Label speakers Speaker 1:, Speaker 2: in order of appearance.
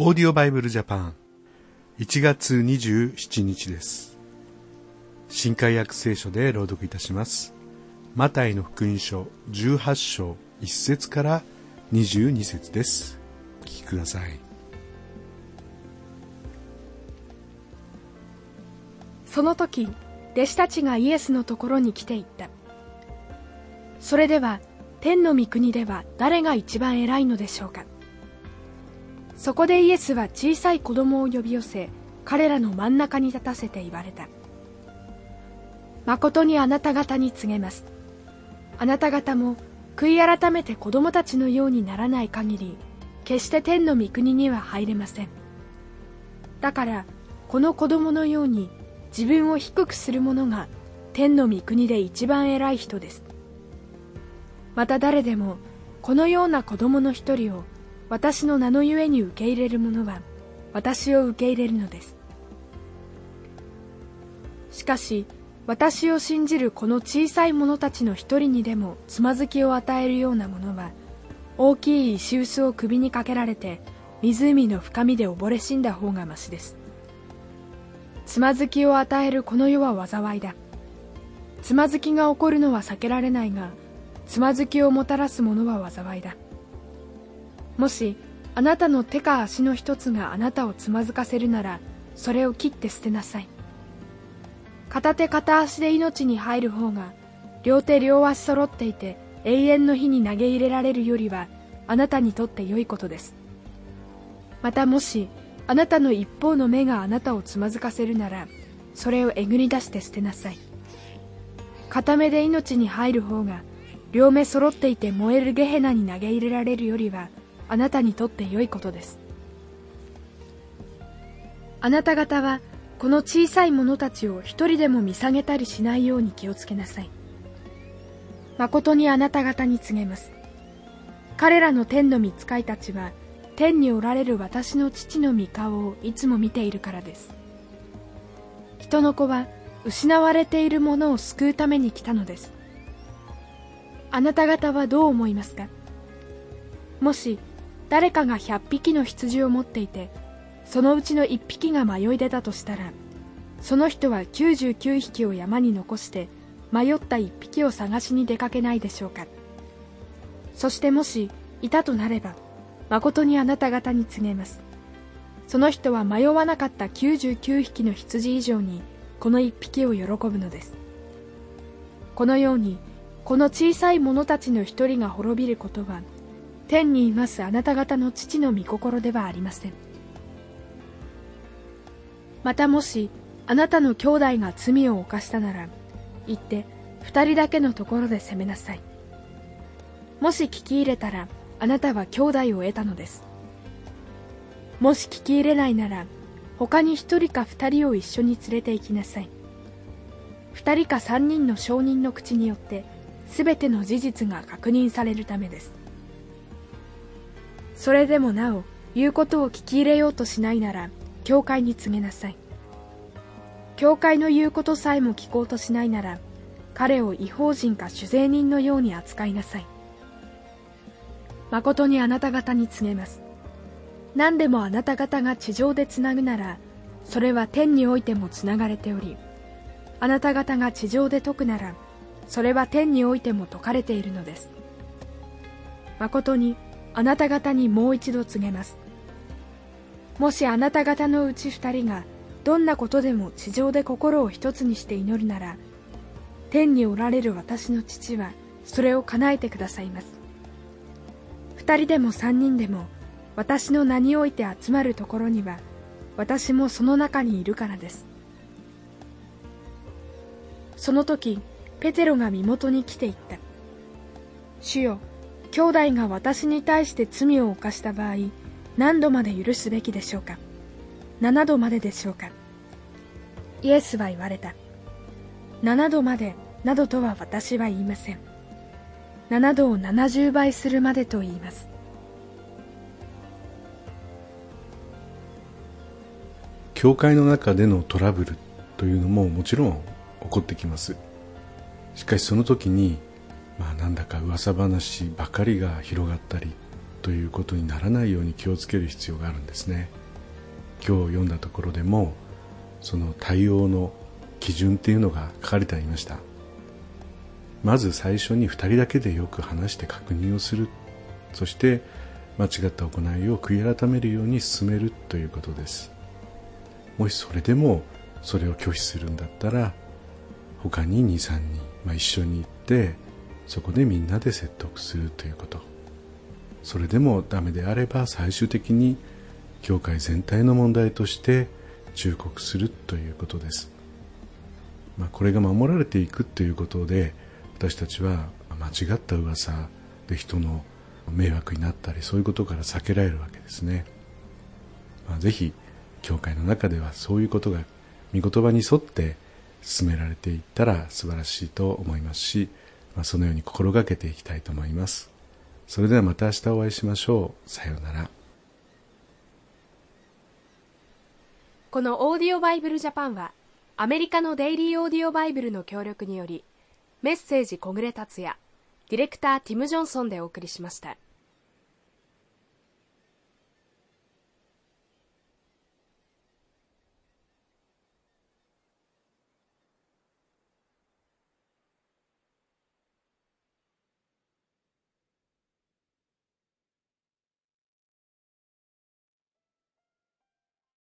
Speaker 1: オーディオバイブルジャパン1月27日です。新海約聖書で朗読いたします。マタイの福音書18章1節から22節です。お聞きください。
Speaker 2: その時弟子たちがイエスのところに来ていった。それでは天の御国では誰が一番偉いのでしょうか。そこでイエスは小さい子供を呼び寄せ彼らの真ん中に立たせて言われた。誠にあなた方に告げます。あなた方も悔い改めて子供たちのようにならない限り決して天の御国には入れません。だからこの子供のように自分を低くする者が天の御国で一番偉い人です。また誰でもこのような子供の一人を私の名のゆえに受け入れる者は私を受け入れるのです。しかし私を信じるこの小さい者たちの一人にでもつまずきを与えるようなものは大きい石臼を首にかけられて湖の深みで溺れ死んだ方がましです。つまずきを与えるこの世は災いだ。つまずきが起こるのは避けられないがつまずきをもたらすものは災いだ。もしあなたの手か足の一つがあなたをつまずかせるならそれを切って捨てなさい。片手片足で命に入る方が両手両足揃っていて永遠の火に投げ入れられるよりはあなたにとって良いことです。またもしあなたの一方の目があなたをつまずかせるならそれをえぐり出して捨てなさい。片目で命に入る方が両目揃っていて燃えるゲヘナに投げ入れられるよりはあなたにとって良いことです。あなた方はこの小さい者たちを一人でも見下げたりしないように気をつけなさい。誠にあなた方に告げます。彼らの天の御使いたちは天におられる私の父の御顔をいつも見ているからです。人の子は失われているものを救うために来たのです。あなた方はどう思いますか？もし誰かが100匹の羊を持っていてそのうちの1匹が迷い出たとしたらその人は99匹を山に残して迷った1匹を探しに出かけないでしょうか。そしてもしいたとなれば誠にあなた方に告げます。その人は迷わなかった99匹の羊以上にこの1匹を喜ぶのです。このようにこの小さい者たちの一人が滅びることは天にいますあなた方の父の御心ではありません。またもしあなたの兄弟が罪を犯したなら行って二人だけのところで責めなさい。もし聞き入れたらあなたは兄弟を得たのです。もし聞き入れないなら他に一人か二人を一緒に連れて行きなさい。二人か三人の証人の口によって全ての事実が確認されるためです。それでもなお言うことを聞き入れようとしないなら教会に告げなさい。教会の言うことさえも聞こうとしないなら彼を違法人か酒税人のように扱いなさい。誠にあなた方に告げます。何でもあなた方が地上でつなぐならそれは天においてもつながれておりあなた方が地上で解くならそれは天においても解かれているのです。誠にあなた方にもう一度告げます。もしあなた方のうち二人がどんなことでも地上で心を一つにして祈るなら天におられる私の父はそれを叶えてくださいます。二人でも三人でも私の名において集まるところには私もその中にいるからです。その時ペテロが身元に来ていった。主よ兄弟が私に対して罪を犯した場合何度まで許すべきでしょうか？7度まででしょうか？イエスは言われた。7度までなどとは私は言いません。7度を70倍するまでと言います。
Speaker 1: 教会の中でのトラブルというのももちろん起こってきます。しかしその時にまあなんだか噂話ばかりが広がったりということにならないように気をつける必要があるんですね。今日読んだところでもその対応の基準っていうのが書かれてありました。まず最初に2人だけでよく話して確認をする。そして間違った行いを悔い改めるように進めるということです。もしそれでもそれを拒否するんだったら他に23人、まあ、一緒に行ってそこでみんなで説得するということ。それでもダメであれば最終的に教会全体の問題として忠告するということです、まあ、これが守られていくということで私たちは間違った噂で人の迷惑になったりそういうことから避けられるわけですね、まあ、ぜひ教会の中ではそういうことが御言葉に沿って進められていったら素晴らしいと思いますし、まあ、そのように心がけていきたいと思います。それではまた明日お会いしましょう。さようなら。
Speaker 2: このオーディオバイブルジャパンはアメリカのデイリーオーディオバイブルの協力によりメッセージ小暮達也ディレクターティム・ジョンソンでお送りしました。